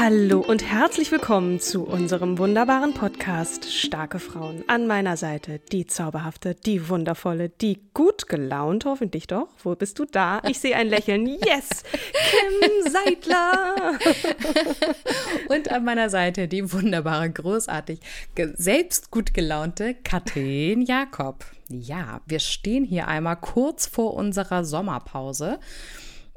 Hallo und herzlich willkommen zu unserem wunderbaren Podcast Starke Frauen. An meiner Seite die zauberhafte, die wundervolle, die gut gelaunt, hoffentlich doch. Wo bist du da? Ich sehe ein Lächeln. Yes! Kim Seidler! und an meiner Seite die wunderbare, großartig, selbst gut gelaunte Katrin Jakob. Ja, wir stehen hier einmal kurz vor unserer Sommerpause.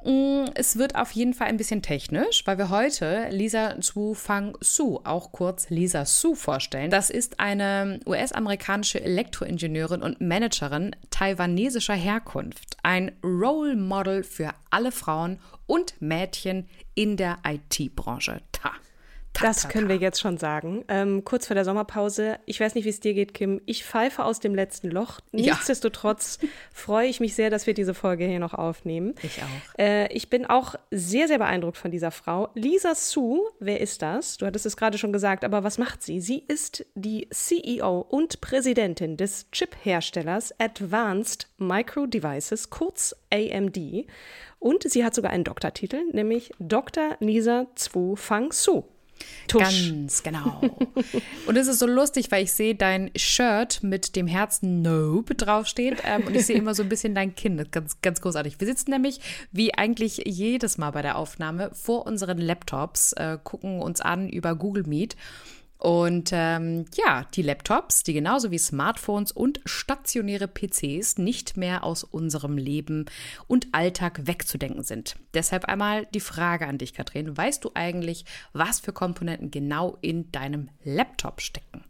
Mm, es wird auf jeden Fall ein bisschen technisch, weil wir heute Lisa Zhu Fang Su, auch kurz Lisa Su, vorstellen. Das ist eine US-amerikanische Elektroingenieurin und Managerin taiwanesischer Herkunft. Ein Role Model für alle Frauen und Mädchen in der IT-Branche. Ta. Das können wir jetzt schon sagen. Ähm, kurz vor der Sommerpause. Ich weiß nicht, wie es dir geht, Kim. Ich pfeife aus dem letzten Loch. Nichtsdestotrotz ja. freue ich mich sehr, dass wir diese Folge hier noch aufnehmen. Ich auch. Äh, ich bin auch sehr, sehr beeindruckt von dieser Frau. Lisa Su, wer ist das? Du hattest es gerade schon gesagt, aber was macht sie? Sie ist die CEO und Präsidentin des Chip-Herstellers Advanced Micro Devices, kurz AMD. Und sie hat sogar einen Doktortitel, nämlich Dr. Lisa Zwu Fang Su. Tusch. Ganz genau. und es ist so lustig, weil ich sehe dein Shirt mit dem Herzen Nope draufsteht ähm, und ich sehe immer so ein bisschen dein Kinn. Ganz, ganz großartig. Wir sitzen nämlich, wie eigentlich jedes Mal bei der Aufnahme, vor unseren Laptops, äh, gucken uns an über Google Meet und ähm, ja, die Laptops, die genauso wie Smartphones und stationäre PCs nicht mehr aus unserem Leben und Alltag wegzudenken sind. Deshalb einmal die Frage an dich, Katrin. Weißt du eigentlich, was für Komponenten genau in deinem Laptop stecken?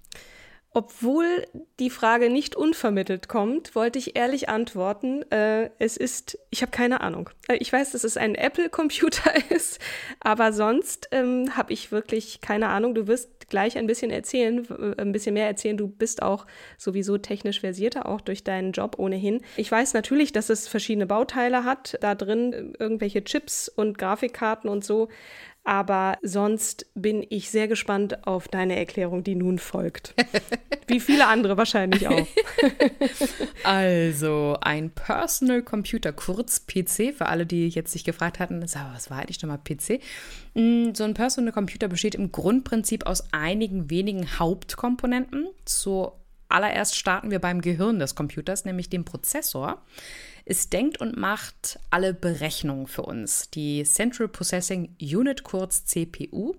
Obwohl die Frage nicht unvermittelt kommt, wollte ich ehrlich antworten. Äh, es ist, ich habe keine Ahnung. Äh, ich weiß, dass es ein Apple-Computer ist, aber sonst ähm, habe ich wirklich keine Ahnung. Du wirst gleich ein bisschen erzählen, äh, ein bisschen mehr erzählen. Du bist auch sowieso technisch versierter, auch durch deinen Job ohnehin. Ich weiß natürlich, dass es verschiedene Bauteile hat, da drin äh, irgendwelche Chips und Grafikkarten und so. Aber sonst bin ich sehr gespannt auf deine Erklärung, die nun folgt. Wie viele andere wahrscheinlich auch. also, ein Personal Computer, kurz PC, für alle, die jetzt sich gefragt hatten, was war eigentlich nochmal PC? Mm, so ein Personal Computer besteht im Grundprinzip aus einigen wenigen Hauptkomponenten. Zuallererst starten wir beim Gehirn des Computers, nämlich dem Prozessor. Es denkt und macht alle Berechnungen für uns. Die Central Processing Unit, kurz CPU,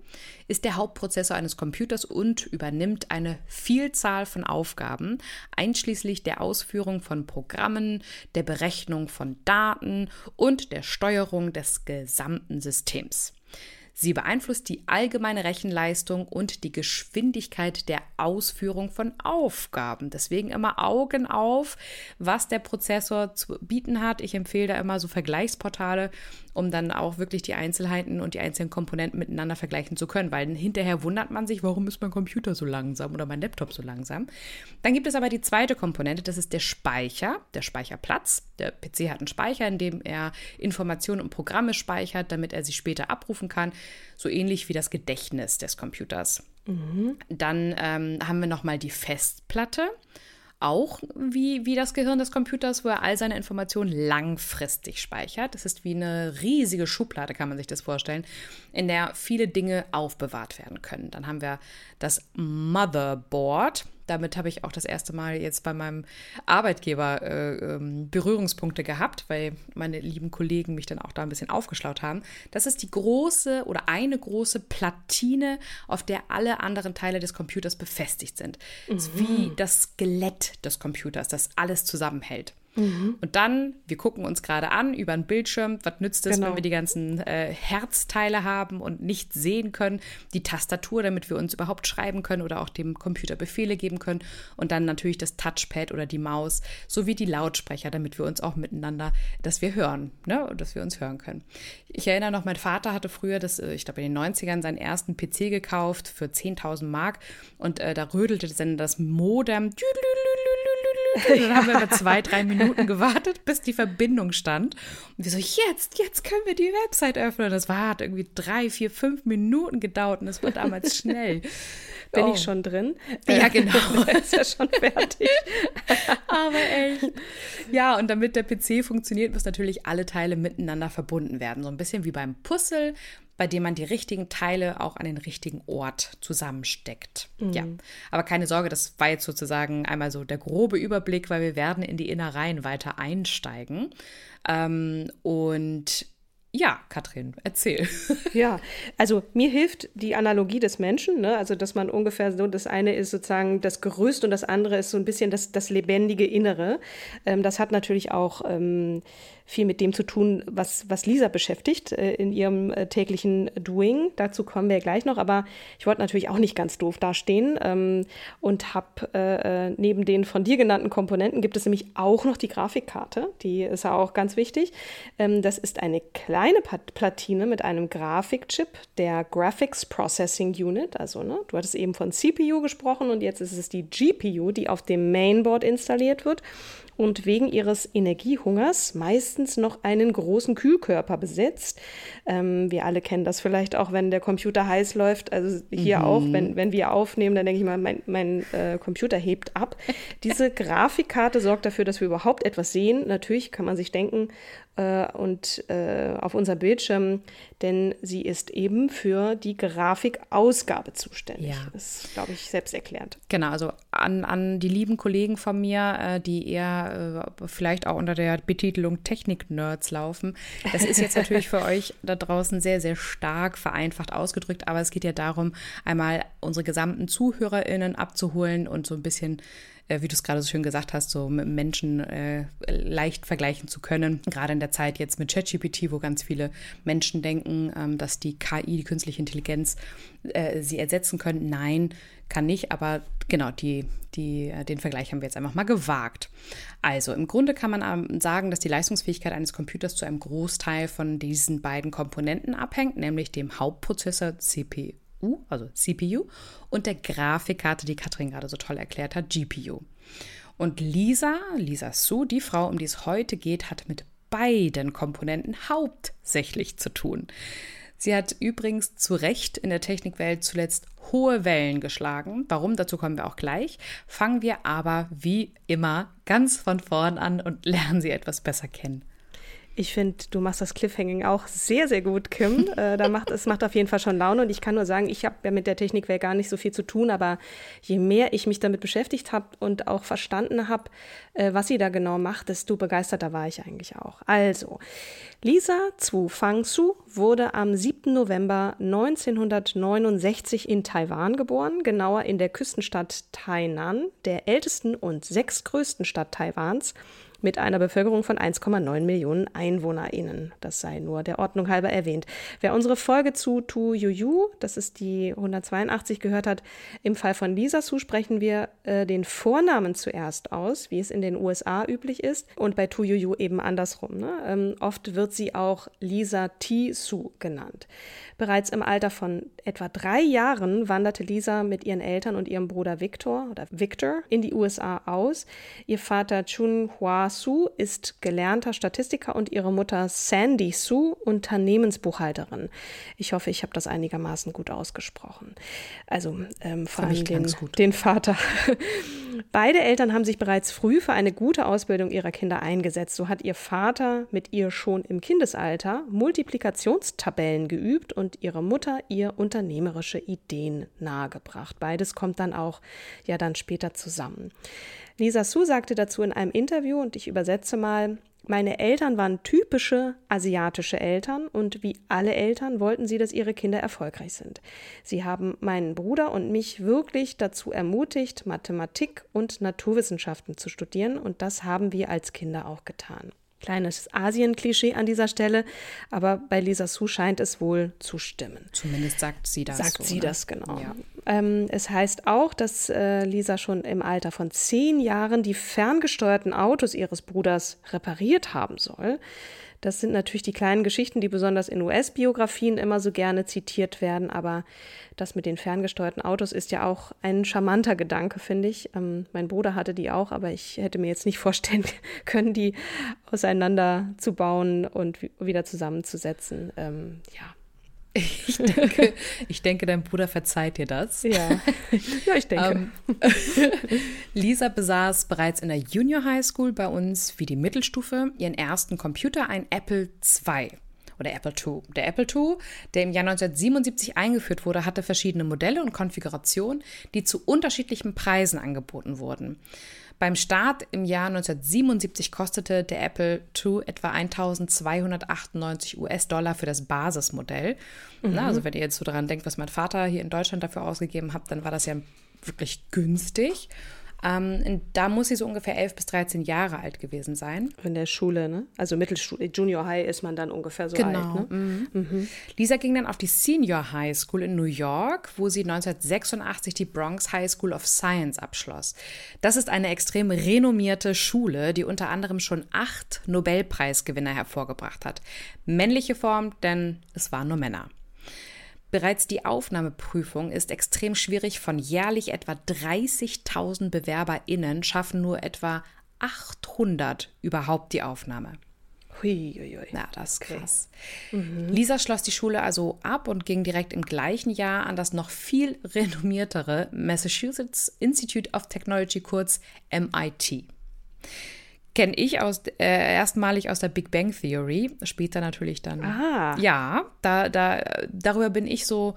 ist der Hauptprozessor eines Computers und übernimmt eine Vielzahl von Aufgaben, einschließlich der Ausführung von Programmen, der Berechnung von Daten und der Steuerung des gesamten Systems. Sie beeinflusst die allgemeine Rechenleistung und die Geschwindigkeit der Ausführung von Aufgaben. Deswegen immer Augen auf, was der Prozessor zu bieten hat. Ich empfehle da immer so Vergleichsportale, um dann auch wirklich die Einzelheiten und die einzelnen Komponenten miteinander vergleichen zu können, weil hinterher wundert man sich, warum ist mein Computer so langsam oder mein Laptop so langsam. Dann gibt es aber die zweite Komponente, das ist der Speicher, der Speicherplatz. Der PC hat einen Speicher, in dem er Informationen und Programme speichert, damit er sie später abrufen kann, so ähnlich wie das Gedächtnis des Computers. Mhm. Dann ähm, haben wir nochmal die Festplatte auch wie, wie das Gehirn des Computers, wo er all seine Informationen langfristig speichert. Das ist wie eine riesige Schublade, kann man sich das vorstellen, in der viele Dinge aufbewahrt werden können. Dann haben wir das Motherboard. Damit habe ich auch das erste Mal jetzt bei meinem Arbeitgeber äh, ähm, Berührungspunkte gehabt, weil meine lieben Kollegen mich dann auch da ein bisschen aufgeschlaut haben. Das ist die große oder eine große Platine, auf der alle anderen Teile des Computers befestigt sind. Mhm. Wie das Skelett des Computers, das alles zusammenhält. Mhm. Und dann, wir gucken uns gerade an über einen Bildschirm, was nützt es, genau. wenn wir die ganzen äh, Herzteile haben und nicht sehen können, die Tastatur, damit wir uns überhaupt schreiben können oder auch dem Computer Befehle geben können und dann natürlich das Touchpad oder die Maus sowie die Lautsprecher, damit wir uns auch miteinander, dass wir hören, ne, und dass wir uns hören können. Ich erinnere noch, mein Vater hatte früher, das, äh, ich glaube in den 90ern, seinen ersten PC gekauft für 10.000 Mark und äh, da rödelte dann das Modem dann haben wir über zwei, drei Minuten gewartet, bis die Verbindung stand. Und wir so, jetzt, jetzt können wir die Website öffnen. Das war, hat irgendwie drei, vier, fünf Minuten gedauert und es war damals schnell. Bin oh. ich schon drin? Ja, genau. ist ja schon fertig. Aber echt. Ja, und damit der PC funktioniert, müssen natürlich alle Teile miteinander verbunden werden. So ein bisschen wie beim Puzzle bei dem man die richtigen Teile auch an den richtigen Ort zusammensteckt. Mhm. Ja, aber keine Sorge, das war jetzt sozusagen einmal so der grobe Überblick, weil wir werden in die Innereien weiter einsteigen. Ähm, und ja, Katrin, erzähl. Ja, also mir hilft die Analogie des Menschen, ne? also dass man ungefähr so, das eine ist sozusagen das Gerüst und das andere ist so ein bisschen das, das lebendige Innere. Ähm, das hat natürlich auch ähm, viel mit dem zu tun, was, was Lisa beschäftigt äh, in ihrem äh, täglichen Doing. Dazu kommen wir gleich noch, aber ich wollte natürlich auch nicht ganz doof dastehen ähm, und habe äh, äh, neben den von dir genannten Komponenten gibt es nämlich auch noch die Grafikkarte. Die ist ja auch ganz wichtig. Ähm, das ist eine kleine Platine mit einem Grafikchip der Graphics Processing Unit. Also, ne, du hattest eben von CPU gesprochen und jetzt ist es die GPU, die auf dem Mainboard installiert wird und wegen ihres Energiehungers meistens noch einen großen Kühlkörper besitzt. Ähm, wir alle kennen das vielleicht auch, wenn der Computer heiß läuft. Also hier mhm. auch, wenn, wenn wir aufnehmen, dann denke ich mal, mein, mein äh, Computer hebt ab. Diese Grafikkarte sorgt dafür, dass wir überhaupt etwas sehen. Natürlich kann man sich denken, äh, und äh, auf unser Bildschirm, denn sie ist eben für die Grafikausgabe zuständig. Ja. Das ist, glaube ich, selbsterklärend. Genau, also an, an die lieben Kollegen von mir, äh, die eher äh, vielleicht auch unter der Betitelung Technik-Nerds laufen. Das ist jetzt natürlich für euch da draußen sehr, sehr stark vereinfacht ausgedrückt, aber es geht ja darum, einmal unsere gesamten ZuhörerInnen abzuholen und so ein bisschen äh, wie du es gerade so schön gesagt hast, so mit Menschen äh, leicht vergleichen zu können. Gerade in der Zeit jetzt mit ChatGPT, wo ganz viele Menschen denken, ähm, dass die KI, die künstliche Intelligenz, äh, sie ersetzen können. Nein, kann nicht, aber genau, die, die, äh, den Vergleich haben wir jetzt einfach mal gewagt. Also im Grunde kann man ähm, sagen, dass die Leistungsfähigkeit eines Computers zu einem Großteil von diesen beiden Komponenten abhängt, nämlich dem Hauptprozessor CPU also CPU, und der Grafikkarte, die Katrin gerade so toll erklärt hat, GPU. Und Lisa, Lisa Su, die Frau, um die es heute geht, hat mit beiden Komponenten hauptsächlich zu tun. Sie hat übrigens zu Recht in der Technikwelt zuletzt hohe Wellen geschlagen. Warum? Dazu kommen wir auch gleich. Fangen wir aber wie immer ganz von vorn an und lernen sie etwas besser kennen. Ich finde, du machst das Cliffhanging auch sehr, sehr gut, Kim. äh, da macht, es macht auf jeden Fall schon Laune und ich kann nur sagen, ich habe ja mit der Technikwelt gar nicht so viel zu tun, aber je mehr ich mich damit beschäftigt habe und auch verstanden habe, äh, was sie da genau macht, desto begeisterter war ich eigentlich auch. Also, Lisa Zwu Fangsu wurde am 7. November 1969 in Taiwan geboren, genauer in der Küstenstadt Tainan, der ältesten und sechstgrößten Stadt Taiwans mit einer Bevölkerung von 1,9 Millionen EinwohnerInnen. Das sei nur der Ordnung halber erwähnt. Wer unsere Folge zu Tu Yuyu, das ist die 182, gehört hat, im Fall von Lisa Su sprechen wir äh, den Vornamen zuerst aus, wie es in den USA üblich ist, und bei Tu Yuyu eben andersrum. Ne? Ähm, oft wird sie auch Lisa Ti Su genannt. Bereits im Alter von etwa drei Jahren wanderte Lisa mit ihren Eltern und ihrem Bruder Victor oder Victor in die USA aus. Ihr Vater Chun Hua Su ist gelernter Statistiker und ihre Mutter Sandy Su Unternehmensbuchhalterin. Ich hoffe, ich habe das einigermaßen gut ausgesprochen. Also ähm, vor allem den, den Vater. Beide Eltern haben sich bereits früh für eine gute Ausbildung ihrer Kinder eingesetzt. So hat ihr Vater mit ihr schon im Kindesalter Multiplikationstabellen geübt und ihre Mutter ihr unternehmerische Ideen nahegebracht. Beides kommt dann auch ja dann später zusammen. Lisa Su sagte dazu in einem Interview, und ich übersetze mal, meine Eltern waren typische asiatische Eltern und wie alle Eltern wollten sie, dass ihre Kinder erfolgreich sind. Sie haben meinen Bruder und mich wirklich dazu ermutigt, Mathematik und Naturwissenschaften zu studieren und das haben wir als Kinder auch getan. Kleines Asien-Klischee an dieser Stelle, aber bei Lisa Su scheint es wohl zu stimmen. Zumindest sagt sie das. Sagt so, sie ne? das, genau. Ja. Ähm, es heißt auch, dass äh, Lisa schon im Alter von zehn Jahren die ferngesteuerten Autos ihres Bruders repariert haben soll. Das sind natürlich die kleinen Geschichten, die besonders in US-Biografien immer so gerne zitiert werden, aber das mit den ferngesteuerten Autos ist ja auch ein charmanter Gedanke, finde ich. Ähm, mein Bruder hatte die auch, aber ich hätte mir jetzt nicht vorstellen können, die auseinanderzubauen und wieder zusammenzusetzen. Ähm, ja. Ich denke, ich denke, dein Bruder verzeiht dir das. Ja, ja ich denke. Ähm, Lisa besaß bereits in der Junior High School bei uns wie die Mittelstufe ihren ersten Computer, ein Apple II oder Apple II. Der Apple II, der im Jahr 1977 eingeführt wurde, hatte verschiedene Modelle und Konfigurationen, die zu unterschiedlichen Preisen angeboten wurden. Beim Start im Jahr 1977 kostete der Apple II etwa 1298 US-Dollar für das Basismodell. Mhm. Na, also wenn ihr jetzt so daran denkt, was mein Vater hier in Deutschland dafür ausgegeben hat, dann war das ja wirklich günstig. Ähm, da muss sie so ungefähr 11 bis 13 Jahre alt gewesen sein. In der Schule, ne? Also Mittelschule, Junior High ist man dann ungefähr so genau. alt, ne? Mhm. Mhm. Lisa ging dann auf die Senior High School in New York, wo sie 1986 die Bronx High School of Science abschloss. Das ist eine extrem renommierte Schule, die unter anderem schon acht Nobelpreisgewinner hervorgebracht hat. Männliche Form, denn es waren nur Männer. Bereits die Aufnahmeprüfung ist extrem schwierig. Von jährlich etwa 30.000 BewerberInnen schaffen nur etwa 800 überhaupt die Aufnahme. Huiuiui. Na, das ist krass. Okay. Mhm. Lisa schloss die Schule also ab und ging direkt im gleichen Jahr an das noch viel renommiertere Massachusetts Institute of Technology, kurz MIT kenne ich aus, äh, erstmalig aus der Big Bang Theory, später natürlich dann. Ah. Ja, da, da, darüber bin ich so,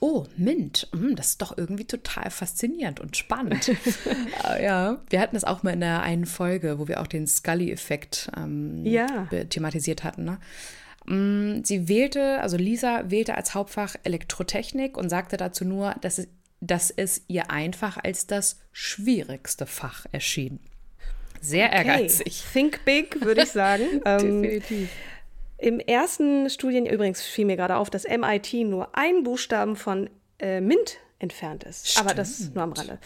oh, Mint, mh, das ist doch irgendwie total faszinierend und spannend. äh, ja, wir hatten das auch mal in der einen Folge, wo wir auch den Scully-Effekt ähm, ja. thematisiert hatten. Ne? Mm, sie wählte, also Lisa wählte als Hauptfach Elektrotechnik und sagte dazu nur, dass es, dass es ihr einfach als das schwierigste Fach erschien. Sehr ehrgeizig. Okay. Think big, würde ich sagen. Ähm, Definitiv. Im ersten Studien, übrigens fiel mir gerade auf, dass MIT nur ein Buchstaben von äh, MINT entfernt ist. Stimmt. Aber das nur am Rande.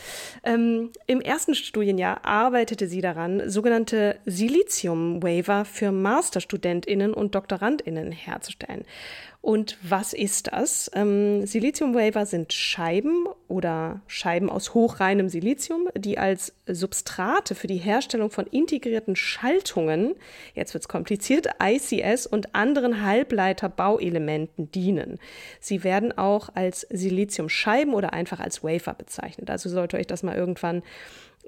Ähm, Im ersten Studienjahr arbeitete sie daran, sogenannte Silizium-Waver für MasterstudentInnen und DoktorandInnen herzustellen. Und was ist das? Ähm, Silizium-Waver sind Scheiben oder Scheiben aus hochreinem Silizium, die als Substrate für die Herstellung von integrierten Schaltungen, jetzt wird es kompliziert, ICS und anderen Halbleiterbauelementen dienen. Sie werden auch als Siliziumscheiben oder einfach als Wafer bezeichnet. Also sollte euch das mal irgendwann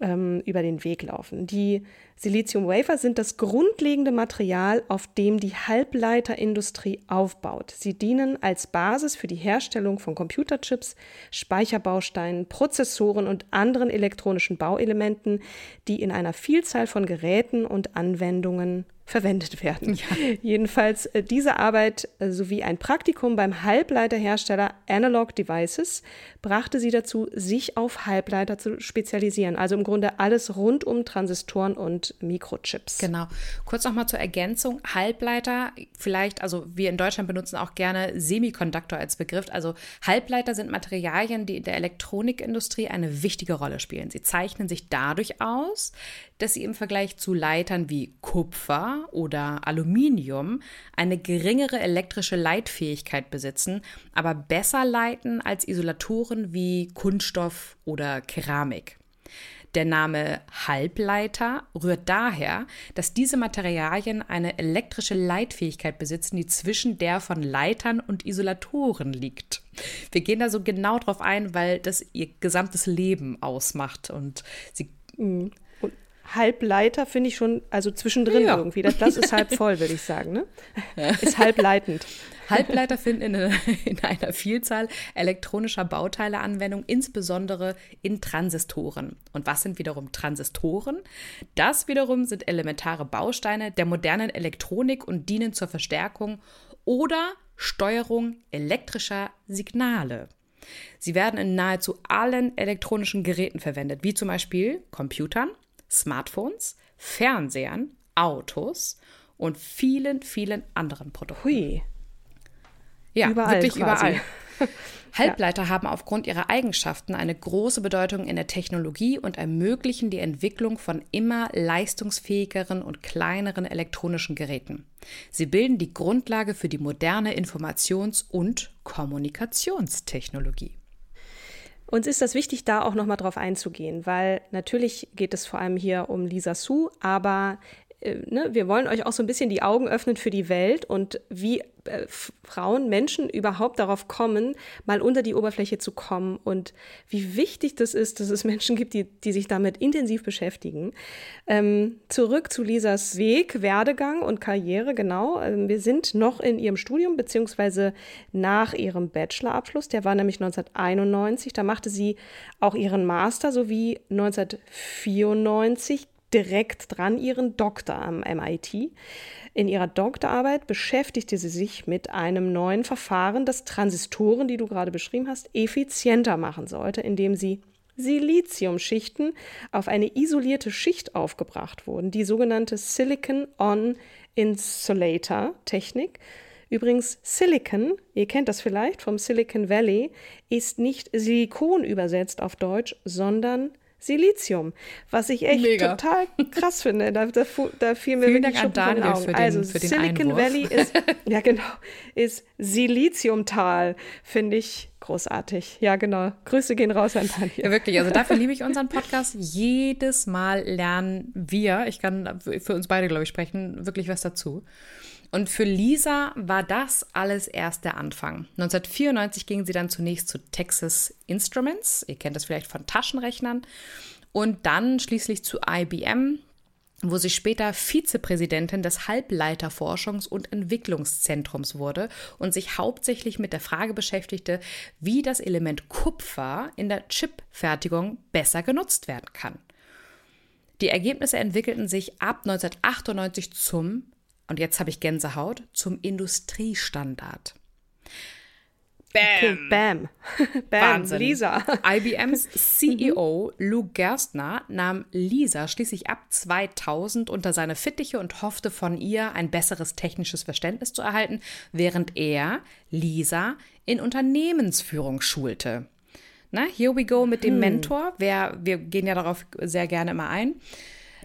ähm, über den Weg laufen. Die Silizium-Wafer sind das grundlegende Material, auf dem die Halbleiterindustrie aufbaut. Sie dienen als Basis für die Herstellung von Computerchips, Speicherbausteinen, Prozessoren und anderen elektronischen Bauelementen, die in einer Vielzahl von Geräten und Anwendungen verwendet werden. Ja. Jedenfalls äh, diese Arbeit äh, sowie ein Praktikum beim Halbleiterhersteller Analog Devices brachte sie dazu, sich auf Halbleiter zu spezialisieren. Also im Grunde alles rund um Transistoren und Mikrochips. Genau. Kurz nochmal zur Ergänzung. Halbleiter, vielleicht, also wir in Deutschland benutzen auch gerne Semikonduktor als Begriff. Also Halbleiter sind Materialien, die in der Elektronikindustrie eine wichtige Rolle spielen. Sie zeichnen sich dadurch aus, dass sie im Vergleich zu Leitern wie Kupfer oder Aluminium eine geringere elektrische Leitfähigkeit besitzen, aber besser leiten als Isolatoren wie Kunststoff oder Keramik. Der Name Halbleiter rührt daher, dass diese Materialien eine elektrische Leitfähigkeit besitzen, die zwischen der von Leitern und Isolatoren liegt. Wir gehen da so genau drauf ein, weil das ihr gesamtes Leben ausmacht und sie Mhm. Halbleiter finde ich schon, also zwischendrin Ja. irgendwie. Das Glas ist halb voll, würde ich sagen. Ne? Ist halbleitend. Halbleiter finden in, in einer Vielzahl elektronischer Bauteile Anwendung, insbesondere in Transistoren. Und was sind wiederum Transistoren? Das wiederum sind elementare Bausteine der modernen Elektronik und dienen zur Verstärkung oder Steuerung elektrischer Signale. Sie werden in nahezu allen elektronischen Geräten verwendet, wie zum Beispiel Computern, Smartphones, Fernsehern, Autos und vielen, vielen anderen Produkten. Hui. Ja, Überall wirklich quasi. überall. Halbleiter haben aufgrund ihrer Eigenschaften eine große Bedeutung in der Technologie und ermöglichen die Entwicklung von immer leistungsfähigeren und kleineren elektronischen Geräten. Sie bilden die Grundlage für die moderne Informations- und Kommunikationstechnologie. Uns ist das wichtig, da auch nochmal drauf einzugehen, weil natürlich geht es vor allem hier um Lisa Su, aber ne, wir wollen euch auch so ein bisschen die Augen öffnen für die Welt und wie äh, Frauen, Menschen überhaupt darauf kommen, mal unter die Oberfläche zu kommen und wie wichtig das ist, dass es Menschen gibt, die, die sich damit intensiv beschäftigen. Ähm, zurück zu Lisas Weg, Werdegang und Karriere, genau. Ähm, wir sind noch in ihrem Studium, beziehungsweise nach ihrem Bachelorabschluss. Der war nämlich 1991. Da machte sie auch ihren Master sowie 1994 direkt dran ihren Doktor am MIT. In ihrer Doktorarbeit beschäftigte sie sich mit einem neuen Verfahren, das Transistoren, die du gerade beschrieben hast, effizienter machen sollte, indem sie Siliziumschichten auf eine isolierte Schicht aufgebracht wurden, die sogenannte Silicon-on-Insulator-Technik. Übrigens, Silicon, ihr kennt das vielleicht vom Silicon Valley, ist nicht Silikon übersetzt auf Deutsch, sondern Silizium, was ich echt Mega. total krass finde. Da, da, da fiel mir Vielen wirklich Dank an Schuppen von den Daniel Augen. den- also den Silicon Einwurf. Valley ist, ja genau, ist Siliziumtal, finde ich großartig. Ja genau, Grüße gehen raus an Ja, Daniel. wirklich. Also dafür liebe ich unseren Podcast. Jedes Mal lernen wir, ich kann für uns beide, glaube ich, sprechen, wirklich was dazu. Und für Lisa war das alles erst der Anfang. 1994 ging sie dann zunächst zu Texas Instruments. Ihr kennt das vielleicht von Taschenrechnern. Und dann schließlich zu IBM, wo sie später Vizepräsidentin des Halbleiterforschungs- und Entwicklungszentrums wurde und sich hauptsächlich mit der Frage beschäftigte, wie das Element Kupfer in der Chipfertigung besser genutzt werden kann. Die Ergebnisse entwickelten sich ab 1998 zum, und jetzt habe ich Gänsehaut, zum Industriestandard. Okay, bam. bam, Wahnsinn. Lisa. IBMs CEO Lou Gerstner nahm Lisa schließlich ab 2000 unter seine Fittiche und hoffte von ihr ein besseres technisches Verständnis zu erhalten, während er Lisa in Unternehmensführung schulte. Na, here we go mit dem Mentor. Wer, wir gehen ja darauf sehr gerne immer ein.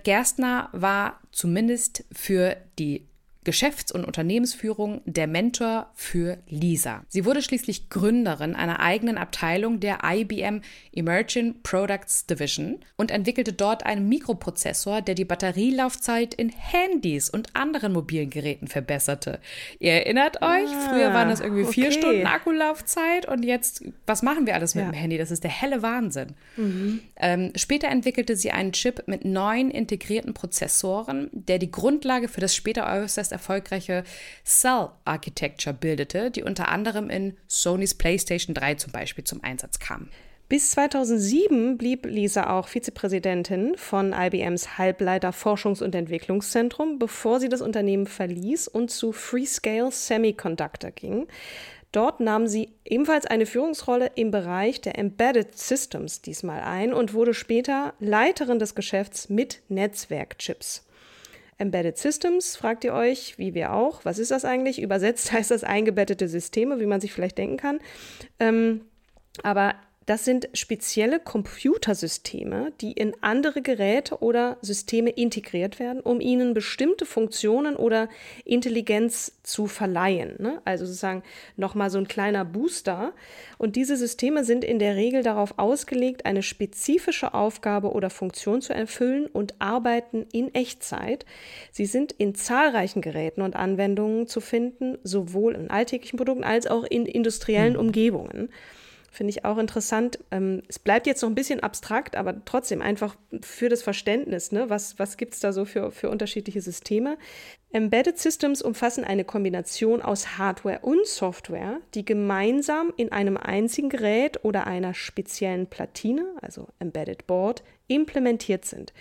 Gerstner war zumindest für die Geschäfts- und Unternehmensführung der Mentor für Lisa. Sie wurde schließlich Gründerin einer eigenen Abteilung der IBM Emerging Products Division und entwickelte dort einen Mikroprozessor, der die Batterielaufzeit in Handys und anderen mobilen Geräten verbesserte. Ihr erinnert euch, früher waren das irgendwie vier okay. Stunden Akkulaufzeit und jetzt, was machen wir alles mit dem Handy? Das ist der helle Wahnsinn. Ähm, später entwickelte sie einen Chip mit neun integrierten Prozessoren, der die Grundlage für das später äußerst erfolgreiche Cell Architecture bildete, die unter anderem in Sonys PlayStation 3 zum Beispiel zum Einsatz kam. Bis 2007 blieb Lisa auch Vizepräsidentin von IBMs Halbleiter Forschungs- und Entwicklungszentrum, bevor sie das Unternehmen verließ und zu Freescale Semiconductor ging. Dort nahm sie ebenfalls eine Führungsrolle im Bereich der Embedded Systems diesmal ein und wurde später Leiterin des Geschäfts mit Netzwerkchips. Embedded Systems, fragt ihr euch, wie wir auch, was ist das eigentlich? Übersetzt heißt das eingebettete Systeme, wie man sich vielleicht denken kann. Ähm, aber das sind spezielle Computersysteme, die in andere Geräte oder Systeme integriert werden, um ihnen bestimmte Funktionen oder Intelligenz zu verleihen. Ne? Also sozusagen nochmal so ein kleiner Booster. Und diese Systeme sind in der Regel darauf ausgelegt, eine spezifische Aufgabe oder Funktion zu erfüllen und arbeiten in Echtzeit. Sie sind in zahlreichen Geräten und Anwendungen zu finden, sowohl in alltäglichen Produkten als auch in industriellen Umgebungen. Finde ich auch interessant. Ähm, es bleibt jetzt noch ein bisschen abstrakt, aber trotzdem einfach für das Verständnis. Ne? Was, was gibt es da so für, für unterschiedliche Systeme? Embedded Systems umfassen eine Kombination aus Hardware und Software, die gemeinsam in einem einzigen Gerät oder einer speziellen Platine, also Embedded Board, implementiert sind.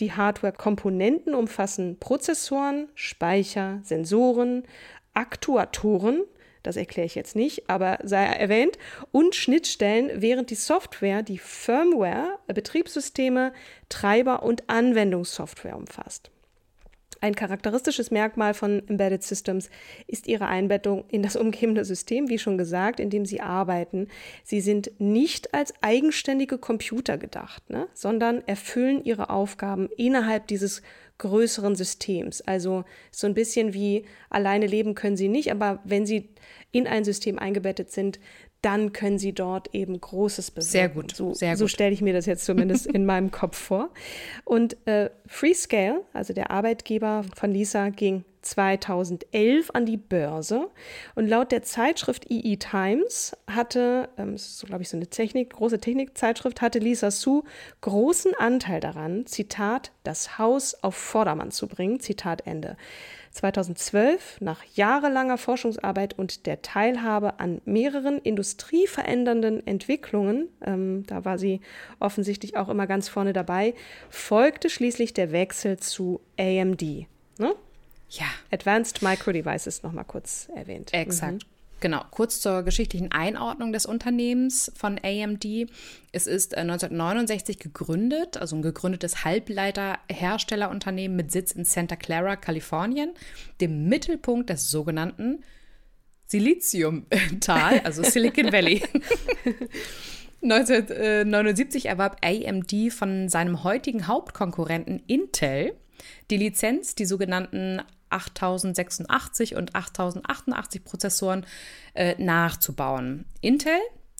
Die Hardware-Komponenten umfassen Prozessoren, Speicher, Sensoren, Aktuatoren, das erkläre ich jetzt nicht, aber sei erwähnt, und Schnittstellen, während die Software die Firmware, Betriebssysteme, Treiber und Anwendungssoftware umfasst. Ein charakteristisches Merkmal von Embedded Systems ist ihre Einbettung in das umgebende System, wie schon gesagt, in dem sie arbeiten. Sie sind nicht als eigenständige Computer gedacht, ne, sondern erfüllen ihre Aufgaben innerhalb dieses größeren Systems. Also so ein bisschen wie alleine leben können sie nicht, aber wenn sie in ein System eingebettet sind, dann können sie dort eben Großes bewirken. Sehr gut. So, sehr gut. so stelle ich mir das jetzt zumindest in meinem Kopf vor. Und äh, Freescale, also der Arbeitgeber von Lisa, ging 2011 an die Börse und laut der Zeitschrift EE Times hatte, ähm, so, glaube ich, so eine Technik, große Technikzeitschrift, hatte Lisa Su großen Anteil daran, Zitat, das Haus auf Vordermann zu bringen, Zitat Ende. 2012, nach jahrelanger Forschungsarbeit und der Teilhabe an mehreren industrieverändernden Entwicklungen, ähm, da war sie offensichtlich auch immer ganz vorne dabei, folgte schließlich der Wechsel zu AMD. Ne? Ja. Advanced Micro Devices nochmal kurz erwähnt. Exakt. Mhm. Genau, kurz zur geschichtlichen Einordnung des Unternehmens von AMD. Es ist 1969 äh, gegründet, also ein gegründetes Halbleiterherstellerunternehmen mit Sitz in Santa Clara, Kalifornien, dem Mittelpunkt des sogenannten Siliziumtal, also Silicon Valley. 1979 erwarb AMD von seinem heutigen Hauptkonkurrenten Intel die Lizenz, die sogenannten 8086 und 8088 Prozessoren äh, nachzubauen. Intel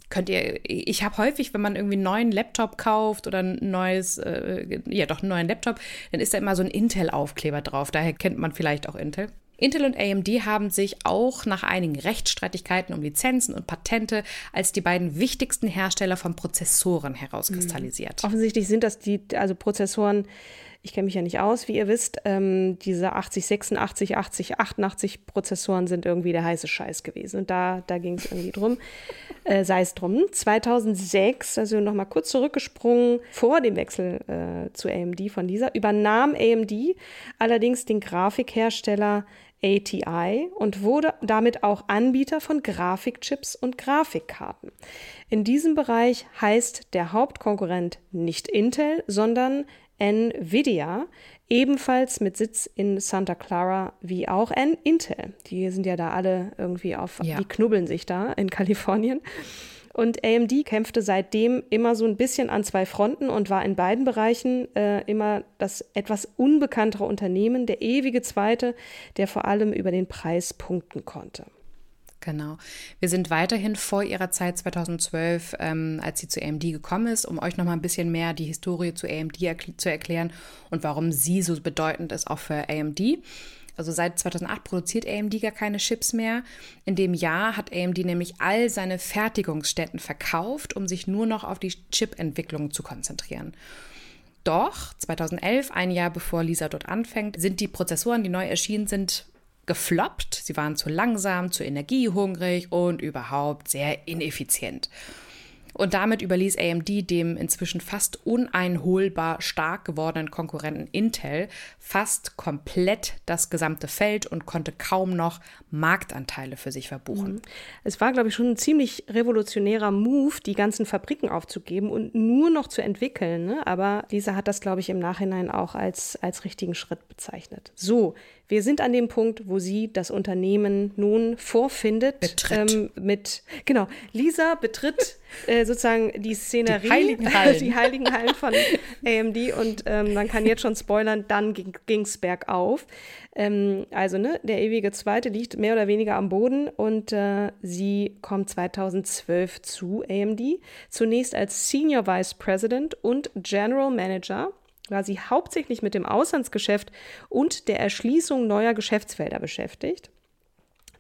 könnt ihr, ich habe häufig, wenn man irgendwie einen neuen Laptop kauft oder ein neues, äh, ja doch einen neuen Laptop, dann ist da immer so ein Intel-Aufkleber drauf. Daher kennt man vielleicht auch Intel. Intel und AMD haben sich auch nach einigen Rechtsstreitigkeiten um Lizenzen und Patente als die beiden wichtigsten Hersteller von Prozessoren herauskristallisiert. Mhm. Offensichtlich sind das die, also Prozessoren, ich kenne mich ja nicht aus, wie ihr wisst, ähm, diese 80, 86, 80, 88 Prozessoren sind irgendwie der heiße Scheiß gewesen. Und da, da ging es irgendwie drum, äh, sei es drum. 2006, also nochmal kurz zurückgesprungen, vor dem Wechsel äh, zu AMD von dieser, übernahm AMD allerdings den Grafikhersteller ATI und wurde damit auch Anbieter von Grafikchips und Grafikkarten. In diesem Bereich heißt der Hauptkonkurrent nicht Intel, sondern Nvidia, ebenfalls mit Sitz in Santa Clara, wie auch N Intel. Die sind ja da alle irgendwie auf, ja. die knubbeln sich da in Kalifornien. Und AMD kämpfte seitdem immer so ein bisschen an zwei Fronten und war in beiden Bereichen äh, immer das etwas unbekanntere Unternehmen, der ewige Zweite, der vor allem über den Preis punkten konnte. Genau. Wir sind weiterhin vor ihrer Zeit 2012, ähm, als sie zu AMD gekommen ist, um euch noch mal ein bisschen mehr die Historie zu AMD erkl zu erklären und warum sie so bedeutend ist auch für AMD. Also seit 2008 produziert AMD gar keine Chips mehr. In dem Jahr hat AMD nämlich all seine Fertigungsstätten verkauft, um sich nur noch auf die Chip-Entwicklung zu konzentrieren. Doch 2011, ein Jahr bevor Lisa dort anfängt, sind die Prozessoren, die neu erschienen sind, gefloppt. Sie waren zu langsam, zu energiehungrig und überhaupt sehr ineffizient. Und damit überließ AMD dem inzwischen fast uneinholbar stark gewordenen Konkurrenten Intel fast komplett das gesamte Feld und konnte kaum noch Marktanteile für sich verbuchen. Mhm. Es war, glaube ich, schon ein ziemlich revolutionärer Move, die ganzen Fabriken aufzugeben und nur noch zu entwickeln. Ne? Aber Lisa hat das, glaube ich, im Nachhinein auch als, als richtigen Schritt bezeichnet. So, wir sind an dem Punkt, wo sie das Unternehmen nun vorfindet. Betritt. Ähm, mit, genau, Lisa betritt äh, sozusagen die Szenerie, die Heiligen Hallen, die Heiligen Hallen von AMD und ähm, man kann jetzt schon spoilern, dann ging es bergauf. Ähm, also, ne, der ewige Zweite liegt mehr oder weniger am Boden und äh, sie kommt 2012 zu AMD. Zunächst als Senior Vice President und General Manager war sie hauptsächlich mit dem Auslandsgeschäft und der Erschließung neuer Geschäftsfelder beschäftigt.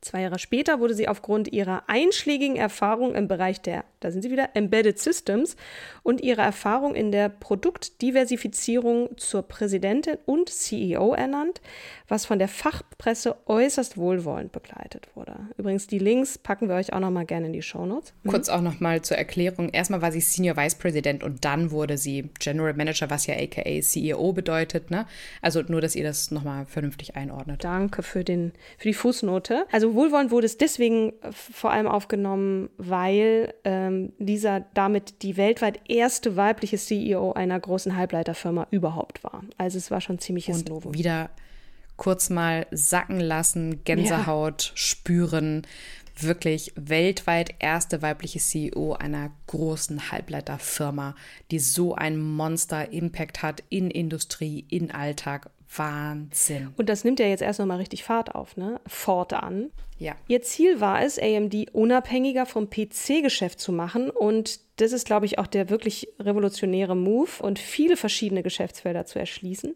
Zwei Jahre später wurde sie aufgrund ihrer einschlägigen Erfahrung im Bereich der da sind sie wieder, Embedded Systems und ihre Erfahrung in der Produktdiversifizierung zur Präsidentin und CEO ernannt, was von der Fachpresse äußerst wohlwollend begleitet wurde. Übrigens, die Links packen wir euch auch nochmal gerne in die Shownotes. Mhm. Kurz auch nochmal zur Erklärung. Erstmal war sie Senior Vice President und dann wurde sie General Manager, was ja aka CEO bedeutet. Ne? Also nur, dass ihr das nochmal vernünftig einordnet. Danke für, den, für die Fußnote. Also wohlwollend wurde es deswegen vor allem aufgenommen, weil ähm, Lisa damit die weltweit erste weibliche CEO einer großen Halbleiterfirma überhaupt war. Also es war schon ziemliches und Novum. Wieder kurz mal sacken lassen, Gänsehaut ja. spüren. Wirklich weltweit erste weibliche CEO einer großen Halbleiterfirma, die so einen Monster-Impact hat in Industrie, in Alltag. Wahnsinn. Und das nimmt ja jetzt erst nochmal richtig Fahrt auf, ne? Fortan. Ja. Ihr Ziel war es, AMD unabhängiger vom PC-Geschäft zu machen und das ist, glaube ich, auch der wirklich revolutionäre Move und viele verschiedene Geschäftsfelder zu erschließen.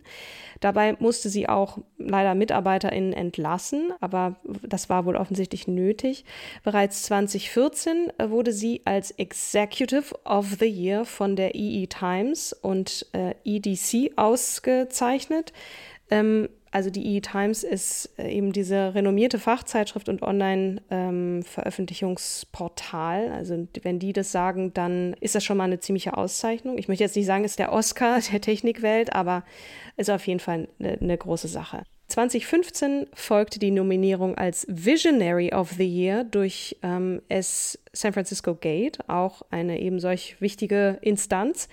Dabei musste sie auch leider MitarbeiterInnen entlassen, aber das war wohl offensichtlich nötig. Bereits 2014 wurde sie als Executive of the Year von der EE Times und äh, EDC ausgezeichnet. Ähm, also die EE Times ist äh, eben diese renommierte Fachzeitschrift und Online-Veröffentlichungsportal. Ähm, also wenn die das sagen, dann ist das schon mal eine ziemliche Auszeichnung. Ich möchte jetzt nicht sagen, es ist der Oscar der Technikwelt, aber ist auf jeden Fall eine, eine große Sache. 2015 folgte die Nominierung als Visionary of the Year durch ähm, S San Francisco Gate, auch eine eben solch wichtige Instanz.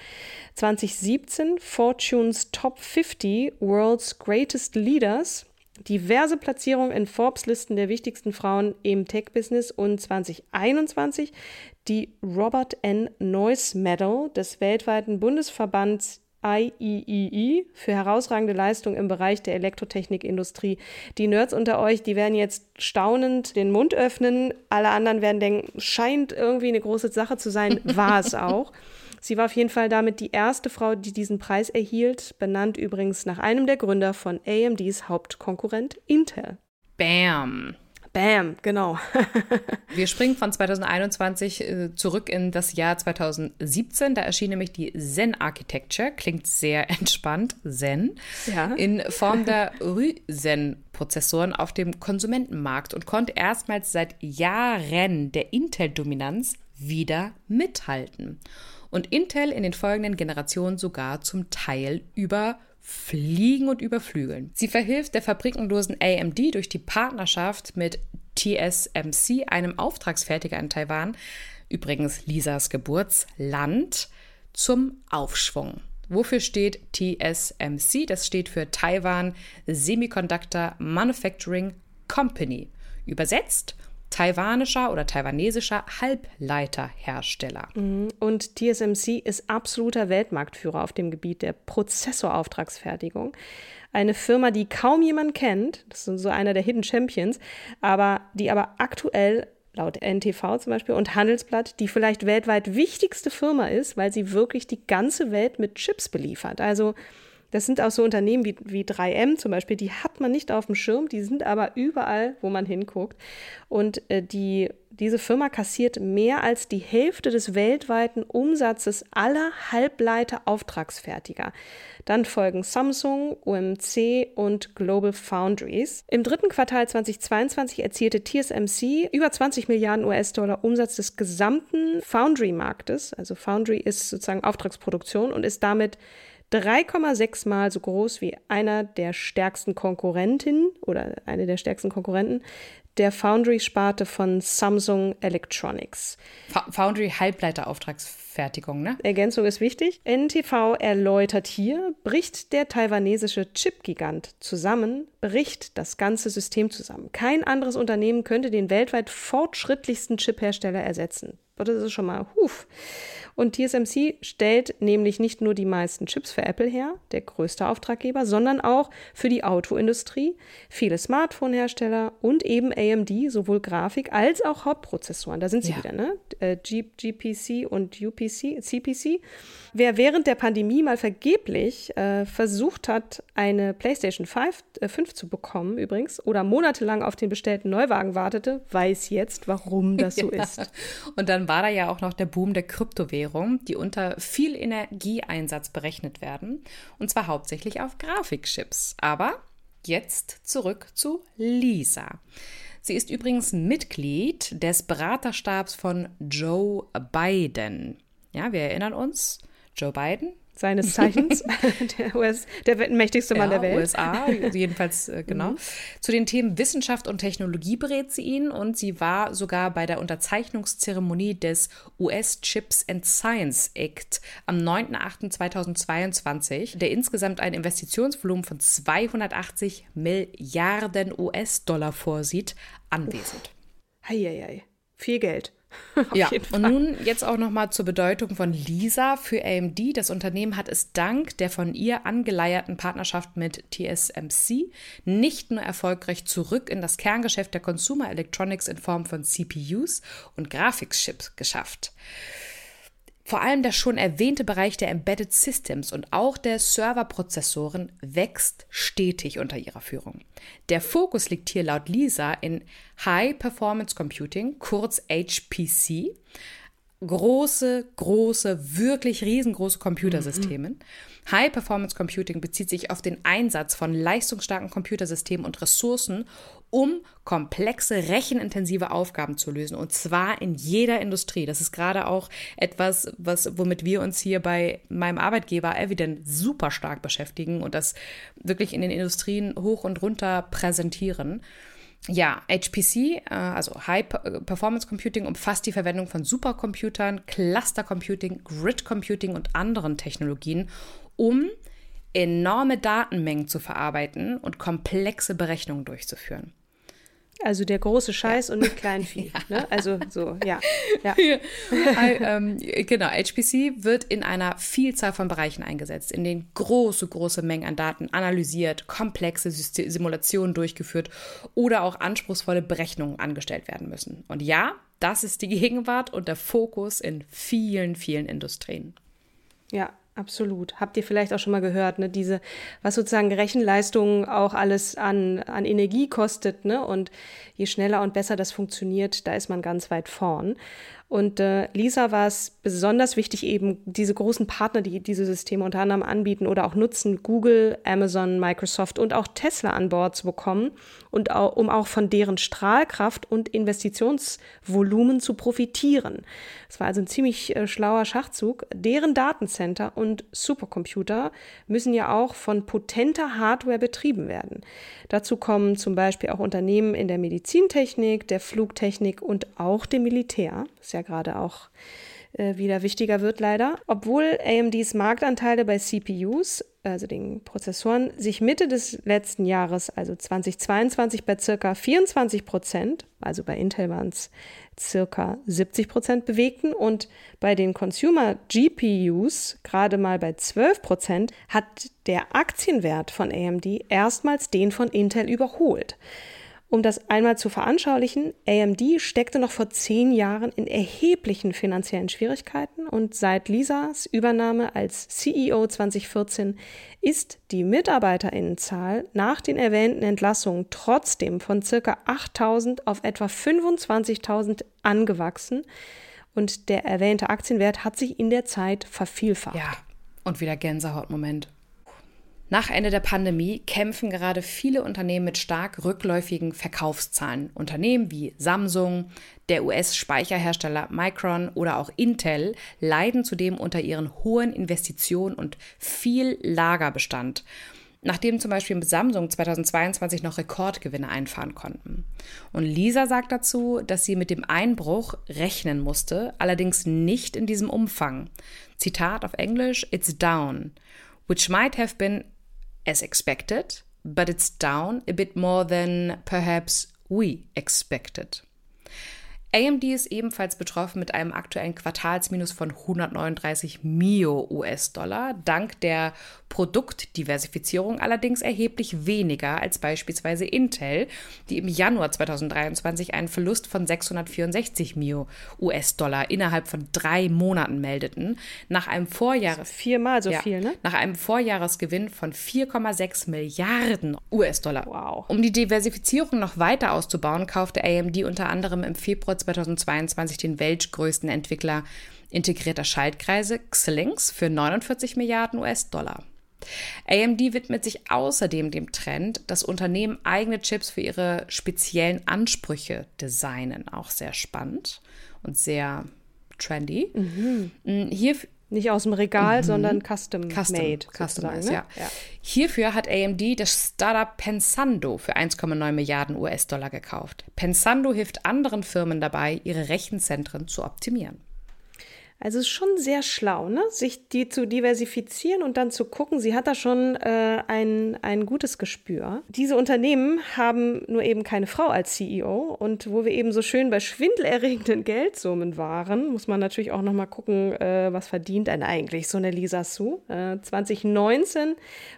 2017 Fortunes Top 50 World's Greatest Leaders, diverse Platzierungen in Forbes-Listen der wichtigsten Frauen im Tech-Business und 2021 die Robert N. Noyce Medal des weltweiten Bundesverbands IEEE für herausragende Leistung im Bereich der Elektrotechnikindustrie. Die Nerds unter euch, die werden jetzt staunend den Mund öffnen. Alle anderen werden denken, scheint irgendwie eine große Sache zu sein. War es auch. Sie war auf jeden Fall damit die erste Frau, die diesen Preis erhielt, benannt übrigens nach einem der Gründer von AMDs Hauptkonkurrent Intel. Bam. Bam, genau. Wir springen von 2021 äh, zurück in das Jahr 2017. Da erschien nämlich die Zen Architecture. Klingt sehr entspannt, Zen. Ja. In Form der Ryzen-Prozessoren auf dem Konsumentenmarkt und konnte erstmals seit Jahren der Intel-Dominanz wieder mithalten. Und Intel in den folgenden Generationen sogar zum Teil über fliegen und überflügeln. Sie verhilft der fabrikenlosen AMD durch die Partnerschaft mit TSMC, einem Auftragsfertiger in Taiwan, übrigens Lisas Geburtsland, zum Aufschwung. Wofür steht TSMC? Das steht für Taiwan Semiconductor Manufacturing Company. Übersetzt taiwanischer oder taiwanesischer Halbleiterhersteller. Mhm. Und TSMC ist absoluter Weltmarktführer auf dem Gebiet der Prozessorauftragsfertigung. Eine Firma, die kaum jemand kennt, das ist so einer der Hidden Champions, aber die aber aktuell laut NTV zum Beispiel und Handelsblatt die vielleicht weltweit wichtigste Firma ist, weil sie wirklich die ganze Welt mit Chips beliefert. Also das sind auch so Unternehmen wie, wie 3M zum Beispiel, die hat man nicht auf dem Schirm, die sind aber überall, wo man hinguckt. Und äh, die, diese Firma kassiert mehr als die Hälfte des weltweiten Umsatzes aller Halbleiter-Auftragsfertiger. Dann folgen Samsung, UMC und Global Foundries. Im dritten Quartal 2022 erzielte TSMC über 20 Milliarden US-Dollar Umsatz des gesamten Foundry-Marktes. Also Foundry ist sozusagen Auftragsproduktion und ist damit 3,6 Mal so groß wie einer der stärksten Konkurrentinnen oder eine der stärksten Konkurrenten der Foundry-Sparte von Samsung Electronics. Foundry Halbleiterauftragsfertigung, ne? Ergänzung ist wichtig. NTV erläutert hier, bricht der taiwanesische Chip-Gigant zusammen, bricht das ganze System zusammen. Kein anderes Unternehmen könnte den weltweit fortschrittlichsten Chip-Hersteller ersetzen. Das ist schon mal huf. Und TSMC stellt nämlich nicht nur die meisten Chips für Apple her, der größte Auftraggeber, sondern auch für die Autoindustrie, viele Smartphone-Hersteller und eben AMD, sowohl Grafik als auch Hauptprozessoren. Da sind sie ja. wieder, ne? Äh, GPC und UPC, CPC. Wer während der Pandemie mal vergeblich äh, versucht hat, eine PlayStation 5, äh, 5 zu bekommen, übrigens, oder monatelang auf den bestellten Neuwagen wartete, weiß jetzt, warum das so ja. ist. Und dann war da ja auch noch der Boom der Kryptowährung, die unter viel Energieeinsatz berechnet werden, und zwar hauptsächlich auf Grafikchips. Aber jetzt zurück zu Lisa. Sie ist übrigens Mitglied des Beraterstabs von Joe Biden. Ja, wir erinnern uns, Joe Biden, seines Zeichens, der, US, der mächtigste Mann ja, der Welt. USA, jedenfalls, äh, genau. Mhm. Zu den Themen Wissenschaft und Technologie berät sie ihn und sie war sogar bei der Unterzeichnungszeremonie des US Chips and Science Act am 9.8.2022, der insgesamt ein Investitionsvolumen von 280 Milliarden US-Dollar vorsieht, anwesend. Heieiei, viel Geld. ja, und nun jetzt auch noch mal zur Bedeutung von Lisa für AMD. Das Unternehmen hat es dank der von ihr angeleierten Partnerschaft mit TSMC nicht nur erfolgreich zurück in das Kerngeschäft der Consumer Electronics in Form von CPUs und Grafikchips geschafft. Vor allem der schon erwähnte Bereich der Embedded Systems und auch der Serverprozessoren wächst stetig unter ihrer Führung. Der Fokus liegt hier laut Lisa in High Performance Computing, kurz HPC, große, große, wirklich riesengroße Computersystemen. Mhm. High Performance Computing bezieht sich auf den Einsatz von leistungsstarken Computersystemen und Ressourcen, um komplexe, rechenintensive Aufgaben zu lösen. Und zwar in jeder Industrie. Das ist gerade auch etwas, was, womit wir uns hier bei meinem Arbeitgeber Evident super stark beschäftigen und das wirklich in den Industrien hoch und runter präsentieren. Ja, HPC, äh, also High Performance Computing, umfasst die Verwendung von Supercomputern, Cluster Computing, Grid Computing und anderen Technologien, um enorme Datenmengen zu verarbeiten und komplexe Berechnungen durchzuführen. Also der große Scheiß ja. und nicht Kleinvieh. ja. ne? Also so, ja. ja. ähm, genau, HPC wird in einer Vielzahl von Bereichen eingesetzt, in denen große, große Mengen an Daten analysiert, komplexe Simulationen durchgeführt oder auch anspruchsvolle Berechnungen angestellt werden müssen. Und ja, das ist die Gegenwart und der Fokus in vielen, vielen Industrien. Ja, Absolut. Habt ihr vielleicht auch schon mal gehört, ne? Diese, was sozusagen Rechenleistung auch alles an, an Energie kostet, ne? Und je schneller und besser das funktioniert, da ist man ganz weit vorn. Und äh, Lisa war es besonders wichtig, eben diese großen Partner, die diese Systeme unter anderem anbieten oder auch nutzen, Google, Amazon, Microsoft und auch Tesla an Bord zu bekommen und auch, um auch von deren Strahlkraft und Investitionsvolumen zu profitieren. Es war also ein ziemlich äh, schlauer Schachzug. Deren Datencenter und Supercomputer müssen ja auch von potenter Hardware betrieben werden. Dazu kommen zum Beispiel auch Unternehmen in der Medizintechnik, der Flugtechnik und auch dem Militär. Das ja gerade auch äh, wieder wichtiger wird leider. Obwohl AMDs Marktanteile bei CPUs, also den Prozessoren, sich Mitte des letzten Jahres, also 2022, bei circa 24 Prozent, also bei Intel waren es circa 70 Prozent bewegten und bei den Consumer GPUs gerade mal bei 12 Prozent, hat der Aktienwert von AMD erstmals den von Intel überholt. Um das einmal zu veranschaulichen, AMD steckte noch vor zehn Jahren in erheblichen finanziellen Schwierigkeiten und seit Lisas Übernahme als CEO 2014 ist die Mitarbeiterinnenzahl nach den erwähnten Entlassungen trotzdem von circa 8000 auf etwa 25.000 angewachsen und der erwähnte Aktienwert hat sich in der Zeit vervielfacht. Ja, und wieder Gänsehautmoment. Nach Ende der Pandemie kämpfen gerade viele Unternehmen mit stark rückläufigen Verkaufszahlen. Unternehmen wie Samsung, der US-Speicherhersteller Micron oder auch Intel leiden zudem unter ihren hohen Investitionen und viel Lagerbestand nachdem zum Beispiel mit Samsung 2022 noch Rekordgewinne einfahren konnten. Und Lisa sagt dazu, dass sie mit dem Einbruch rechnen musste, allerdings nicht in diesem Umfang. Zitat auf Englisch, It's down, which might have been as expected, but it's down a bit more than perhaps we expected. AMD ist ebenfalls betroffen mit einem aktuellen Quartalsminus von 139 Mio US-Dollar, dank der Produktdiversifizierung allerdings erheblich weniger als beispielsweise Intel, die im Januar 2023 einen Verlust von 664 Mio US-Dollar innerhalb von drei Monaten meldeten, nach einem Vorjahres viermal so ja, viel, ne? Nach einem Vorjahresgewinn von 4,6 Milliarden US-Dollar. Wow. Um die Diversifizierung noch weiter auszubauen, kaufte AMD unter anderem im Februar 2022 den weltgrößten Entwickler integrierter Schaltkreise Xilinx für 49 Milliarden US-Dollar. AMD widmet sich außerdem dem Trend, dass Unternehmen eigene Chips für ihre speziellen Ansprüche designen. Auch sehr spannend und sehr trendy. Mhm. Hier, nicht aus dem Regal, mhm. sondern custom, custom made. Custom, ne? ja. ja. Hierfür hat AMD das Startup Pensando für 1,9 Milliarden US-Dollar gekauft. Pensando hilft anderen Firmen dabei, ihre Rechenzentren zu optimieren. Also es ist schon sehr schlau, ne? sich die zu diversifizieren und dann zu gucken. Sie hat da schon äh, ein, ein gutes Gespür. Diese Unternehmen haben nur eben keine Frau als CEO. Und wo wir eben so schön bei schwindelerregenden Geldsummen waren, muss man natürlich auch noch mal gucken, äh, was verdient denn eigentlich so eine Lisa Su. Äh, 2019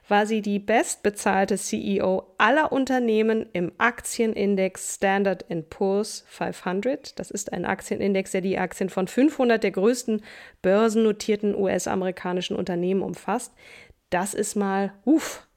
war sie die bestbezahlte CEO aller Unternehmen im Aktienindex Standard Poor's 500. Das ist ein Aktienindex, der die Aktien von 500 der größten börsennotierten US-amerikanischen Unternehmen umfasst. Das ist mal, uff,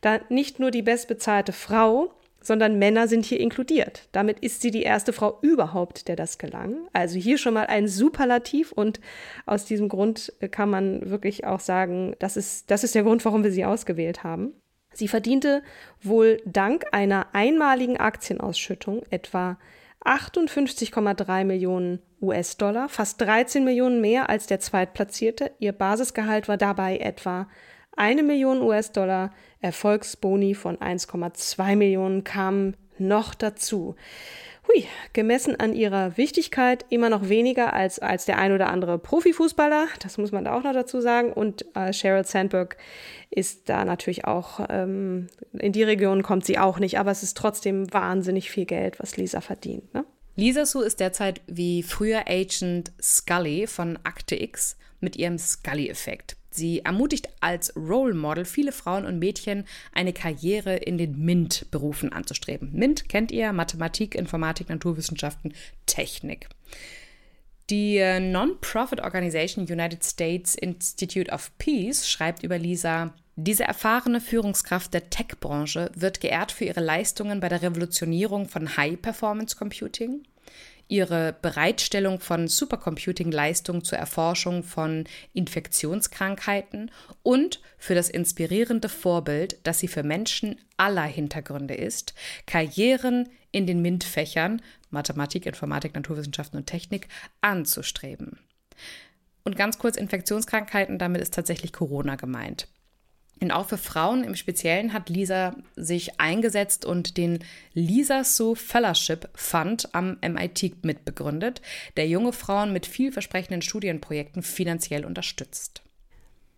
da nicht nur die bestbezahlte Frau, sondern Männer sind hier inkludiert. Damit ist sie die erste Frau überhaupt, der das gelang. Also hier schon mal ein Superlativ und aus diesem Grund kann man wirklich auch sagen, das ist, das ist der Grund, warum wir sie ausgewählt haben. Sie verdiente wohl dank einer einmaligen Aktienausschüttung etwa 58,3 Millionen US-Dollar, fast 13 Millionen mehr als der Zweitplatzierte. Ihr Basisgehalt war dabei etwa eine Million US-Dollar. Erfolgsboni von 1,2 Millionen kamen noch dazu. Hui, gemessen an ihrer Wichtigkeit immer noch weniger als, als der ein oder andere Profifußballer, das muss man da auch noch dazu sagen. Und äh, Sheryl Sandberg ist da natürlich auch, ähm, in die Region kommt sie auch nicht, aber es ist trotzdem wahnsinnig viel Geld, was Lisa verdient. Ne? Lisa Sue ist derzeit wie früher Agent Scully von Akte X mit ihrem Scully-Effekt. Sie ermutigt als Role Model viele Frauen und Mädchen, eine Karriere in den MINT-Berufen anzustreben. MINT kennt ihr Mathematik, Informatik, Naturwissenschaften, Technik. Die äh, Non-Profit Organisation United States Institute of Peace schreibt über Lisa, diese erfahrene Führungskraft der Tech-Branche wird geehrt für ihre Leistungen bei der Revolutionierung von High-Performance-Computing, ihre Bereitstellung von Supercomputing-Leistungen zur Erforschung von Infektionskrankheiten und für das inspirierende Vorbild, das sie für Menschen aller Hintergründe ist, Karrieren in den MINT-Fächern Mathematik, Informatik, Naturwissenschaften und Technik anzustreben. Und ganz kurz Infektionskrankheiten, damit ist tatsächlich Corona gemeint. Und auch für Frauen im Speziellen hat Lisa sich eingesetzt und den Lisa Sue Fellowship Fund am MIT mitbegründet, der junge Frauen mit vielversprechenden Studienprojekten finanziell unterstützt.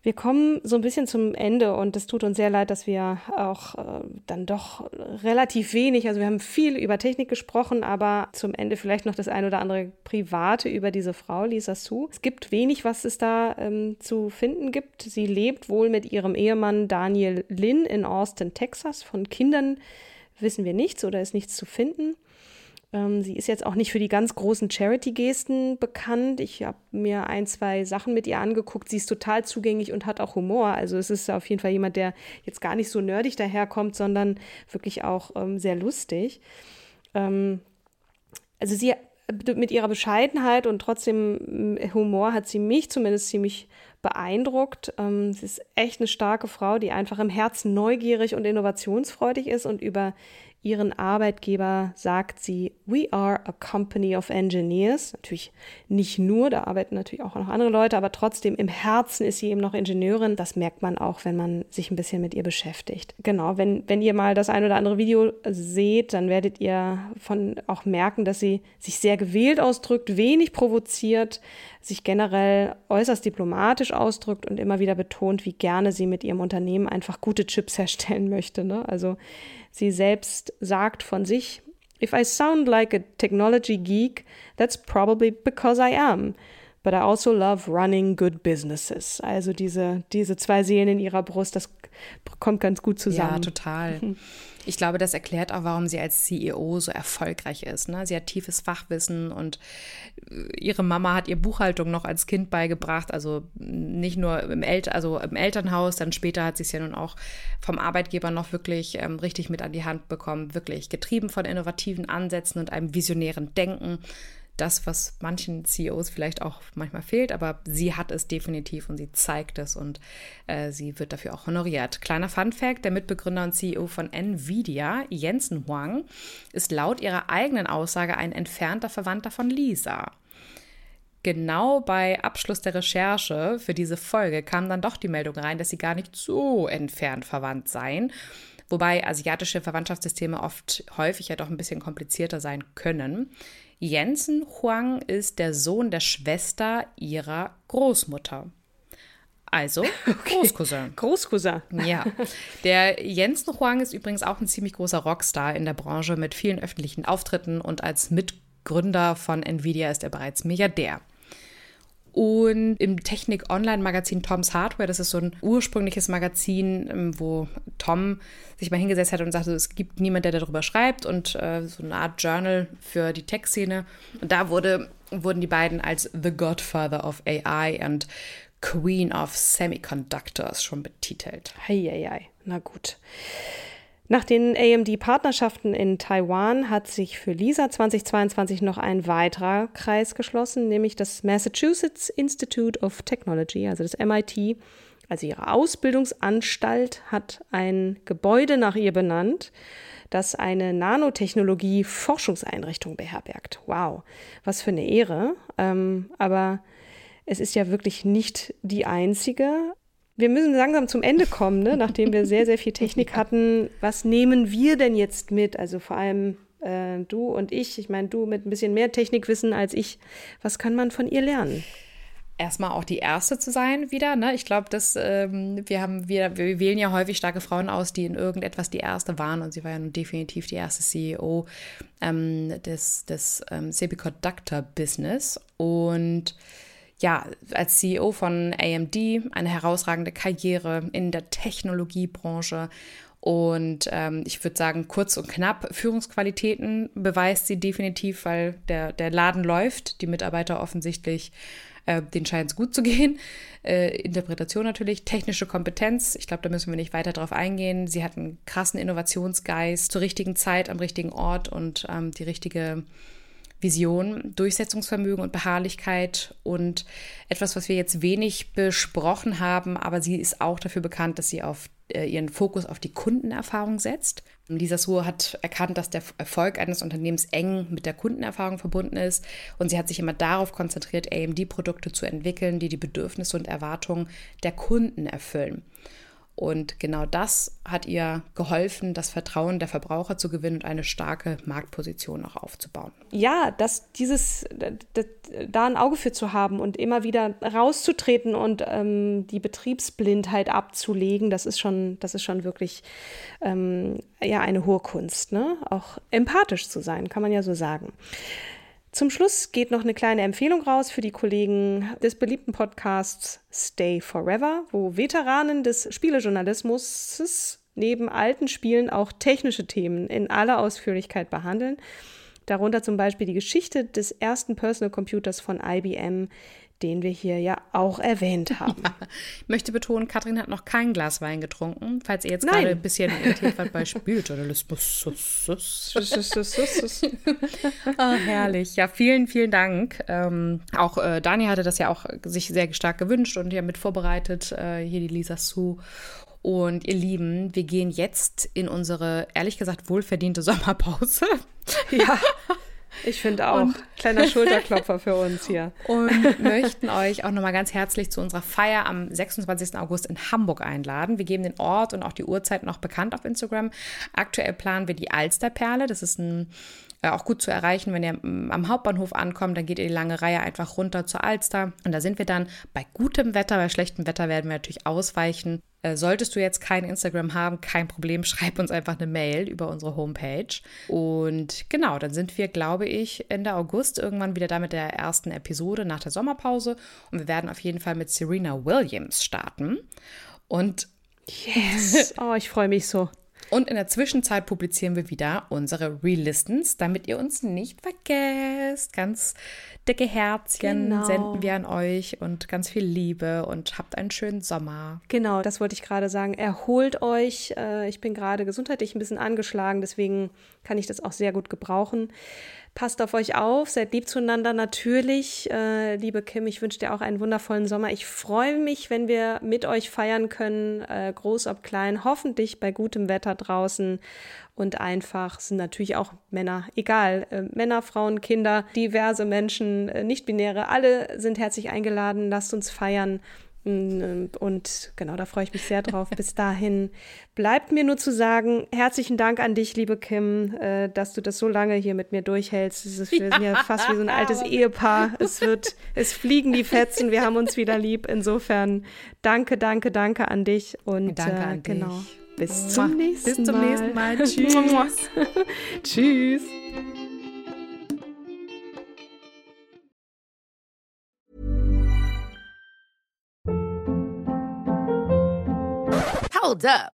Wir kommen so ein bisschen zum Ende und es tut uns sehr leid, dass wir auch äh, dann doch relativ wenig, also wir haben viel über Technik gesprochen, aber zum Ende vielleicht noch das ein oder andere Private über diese Frau, Lisa Su. Es gibt wenig, was es da ähm, zu finden gibt. Sie lebt wohl mit ihrem Ehemann Daniel Lin in Austin, Texas. Von Kindern wissen wir nichts oder ist nichts zu finden. Ähm, sie ist jetzt auch nicht für die ganz großen Charity-Gesten bekannt. Ich habe mir ein, zwei Sachen mit ihr angeguckt. Sie ist total zugänglich und hat auch Humor. Also es ist auf jeden Fall jemand, der jetzt gar nicht so nerdig daherkommt, sondern wirklich auch ähm, sehr lustig. Ähm, also sie mit ihrer Bescheidenheit und trotzdem mm, Humor hat sie mich zumindest ziemlich beeindruckt. Ähm, sie ist echt eine starke Frau, die einfach im Herzen neugierig und innovationsfreudig ist und über ihren Arbeitgeber sagt sie, we are a company of engineers. Natürlich nicht nur, da arbeiten natürlich auch noch andere Leute, aber trotzdem im Herzen ist sie eben noch Ingenieurin. Das merkt man auch, wenn man sich ein bisschen mit ihr beschäftigt. Genau, wenn, wenn ihr mal das ein oder andere Video seht, dann werdet ihr von auch merken, dass sie sich sehr gewählt ausdrückt, wenig provoziert, sich generell äußerst diplomatisch ausdrückt und immer wieder betont, wie gerne sie mit ihrem Unternehmen einfach gute Chips herstellen möchte. Ne? Also Sie selbst sagt von sich, If I sound like a technology geek, that's probably because I am. But I also love running good businesses. Also diese, diese zwei Seelen in ihrer Brust, das kommt ganz gut zusammen. Ja, total. Ich glaube, das erklärt auch, warum sie als CEO so erfolgreich ist. Ne? Sie hat tiefes Fachwissen und äh, ihre Mama hat ihr Buchhaltung noch als Kind beigebracht. Also nicht nur im, El also im Elternhaus, dann später hat sie es ja nun auch vom Arbeitgeber noch wirklich ähm, richtig mit an die Hand bekommen. Wirklich getrieben von innovativen Ansätzen und einem visionären Denken das, was manchen CEOs vielleicht auch manchmal fehlt, aber sie hat es definitiv und sie zeigt es und äh, sie wird dafür auch honoriert. Kleiner Fun Fact, der Mitbegründer und CEO von Nvidia, Jensen Huang, ist laut ihrer eigenen Aussage ein entfernter Verwandter von Lisa. Genau bei Abschluss der Recherche für diese Folge kam dann doch die Meldung rein, dass sie gar nicht so entfernt verwandt seien wobei asiatische Verwandtschaftssysteme oft häufig ja doch ein bisschen komplizierter sein können. Jensen Huang ist der Sohn der Schwester ihrer Großmutter. Also okay. Großcousin. Großcousin. Ja. Der Jensen Huang ist übrigens auch ein ziemlich großer Rockstar in der Branche mit vielen öffentlichen Auftritten und als Mitgründer von Nvidia ist er bereits Milliardär. Und im Technik-Online-Magazin Tom's Hardware, das ist so ein ursprüngliches Magazin, ähm, wo Tom sich mal hingesetzt hat und sagte, es gibt niemand, der darüber schreibt und äh, so eine Art Journal für die Tech-Szene. Und da wurde, wurden die beiden als The Godfather of AI und Queen of Semiconductors schon betitelt. Heieiei, na gut. Nach den AMD-Partnerschaften in Taiwan hat sich für Lisa 2022 noch ein weiterer Kreis geschlossen, nämlich das Massachusetts Institute of Technology, also das MIT. Also ihre Ausbildungsanstalt hat ein Gebäude nach ihr benannt, das eine Nanotechnologie-Forschungseinrichtung beherbergt. Wow, was für eine Ehre. Ähm, aber es ist ja wirklich nicht die einzige wir müssen langsam zum Ende kommen, ne? nachdem wir sehr, sehr viel Technik hatten. Was nehmen wir denn jetzt mit? Also vor allem äh, du und ich. Ich meine, du mit ein bisschen mehr Technikwissen als ich. Was kann man von ihr lernen? erstmal auch die erste zu sein wieder. Ne? Ich glaube, dass ähm, wir haben, wir, wir wählen ja häufig starke Frauen aus, die in irgendetwas die erste waren und sie war ja nun definitiv die erste CEO ähm, des, des ähm, Semiconductor Business und ja, als CEO von AMD eine herausragende Karriere in der Technologiebranche. Und ähm, ich würde sagen, kurz und knapp, Führungsqualitäten beweist sie definitiv, weil der, der Laden läuft, die Mitarbeiter offensichtlich, äh, denen scheint es gut zu gehen. Äh, Interpretation natürlich, technische Kompetenz, ich glaube, da müssen wir nicht weiter drauf eingehen. Sie hat einen krassen Innovationsgeist zur richtigen Zeit, am richtigen Ort und ähm, die richtige Vision, Durchsetzungsvermögen und Beharrlichkeit und etwas, was wir jetzt wenig besprochen haben, aber sie ist auch dafür bekannt, dass sie auf äh, ihren Fokus auf die Kundenerfahrung setzt. Lisa Suhr hat erkannt, dass der Erfolg eines Unternehmens eng mit der Kundenerfahrung verbunden ist und sie hat sich immer darauf konzentriert, AMD-Produkte zu entwickeln, die die Bedürfnisse und Erwartungen der Kunden erfüllen. Und genau das hat ihr geholfen, das Vertrauen der Verbraucher zu gewinnen und eine starke Marktposition auch aufzubauen. Ja, dass dieses, da ein Auge für zu haben und immer wieder rauszutreten und ähm, die Betriebsblindheit abzulegen, das ist schon, das ist schon wirklich ähm, ja eine hohe Kunst, ne? Auch empathisch zu sein, kann man ja so sagen. Zum Schluss geht noch eine kleine Empfehlung raus für die Kollegen des beliebten Podcasts Stay Forever, wo Veteranen des Spielejournalismus neben alten Spielen auch technische Themen in aller Ausführlichkeit behandeln. Darunter zum Beispiel die Geschichte des ersten Personal Computers von IBM, den wir hier ja auch erwähnt haben. Ja, ich möchte betonen, Katrin hat noch kein Glas Wein getrunken, falls ihr jetzt Nein. gerade ein bisschen irritiert wart bei Spieljournalismus. oh, herrlich. Ja, vielen, vielen Dank. Ähm, auch äh, Dani hatte das ja auch sich sehr stark gewünscht und ja mit vorbereitet, äh, hier die Lisa Sue. Und ihr Lieben, wir gehen jetzt in unsere, ehrlich gesagt, wohlverdiente Sommerpause. Ja. Ich finde auch. Und Kleiner Schulterklopfer für uns hier. Und möchten euch auch nochmal ganz herzlich zu unserer Feier am 26. August in Hamburg einladen. Wir geben den Ort und auch die Uhrzeit noch bekannt auf Instagram. Aktuell planen wir die Alsterperle. Das ist ein auch gut zu erreichen, wenn ihr am Hauptbahnhof ankommt, dann geht ihr die lange Reihe einfach runter zur Alster und da sind wir dann bei gutem Wetter, bei schlechtem Wetter werden wir natürlich ausweichen Äh, solltest du jetzt kein Instagram haben, kein Problem, schreib uns einfach eine Mail über unsere Homepage. Und genau, dann sind wir, glaube ich, Ende August irgendwann wieder da mit der ersten Episode nach der Sommerpause. Und wir werden auf jeden Fall mit Serena Williams starten. Und yes, oh, ich freue mich so. Und in der Zwischenzeit publizieren wir wieder unsere Relistens, damit ihr uns nicht vergesst. Ganz dicke Herzchen genau. senden wir an euch und ganz viel Liebe und habt einen schönen Sommer. Genau, das wollte ich gerade sagen. Erholt euch. Äh, ich bin gerade gesundheitlich ein bisschen angeschlagen, deswegen kann ich das auch sehr gut gebrauchen. Passt auf euch auf, seid lieb zueinander natürlich. Äh, liebe Kim, ich wünsche dir auch einen wundervollen Sommer. Ich freue mich, wenn wir mit euch feiern können, äh, groß ob klein, hoffentlich bei gutem Wetter draußen. Und einfach sind natürlich auch Männer, egal, äh, Männer, Frauen, Kinder, diverse Menschen, äh, nicht-binäre, alle sind herzlich eingeladen. Lasst uns feiern. Und genau, da freue ich mich sehr drauf. Bis dahin bleibt mir nur zu sagen, herzlichen Dank an dich, liebe Kim, äh, dass du das so lange hier mit mir durchhältst. Es ist wir sind ja fast wie so ein altes Ehepaar. Es wird, es fliegen die Fetzen, wir haben uns wieder lieb. Insofern danke, danke, danke an dich. Und danke äh, an genau. Dich. Bis zum nächsten Mal. Bis zum nächsten Mal. Tschüss. Tschüss. Hold up.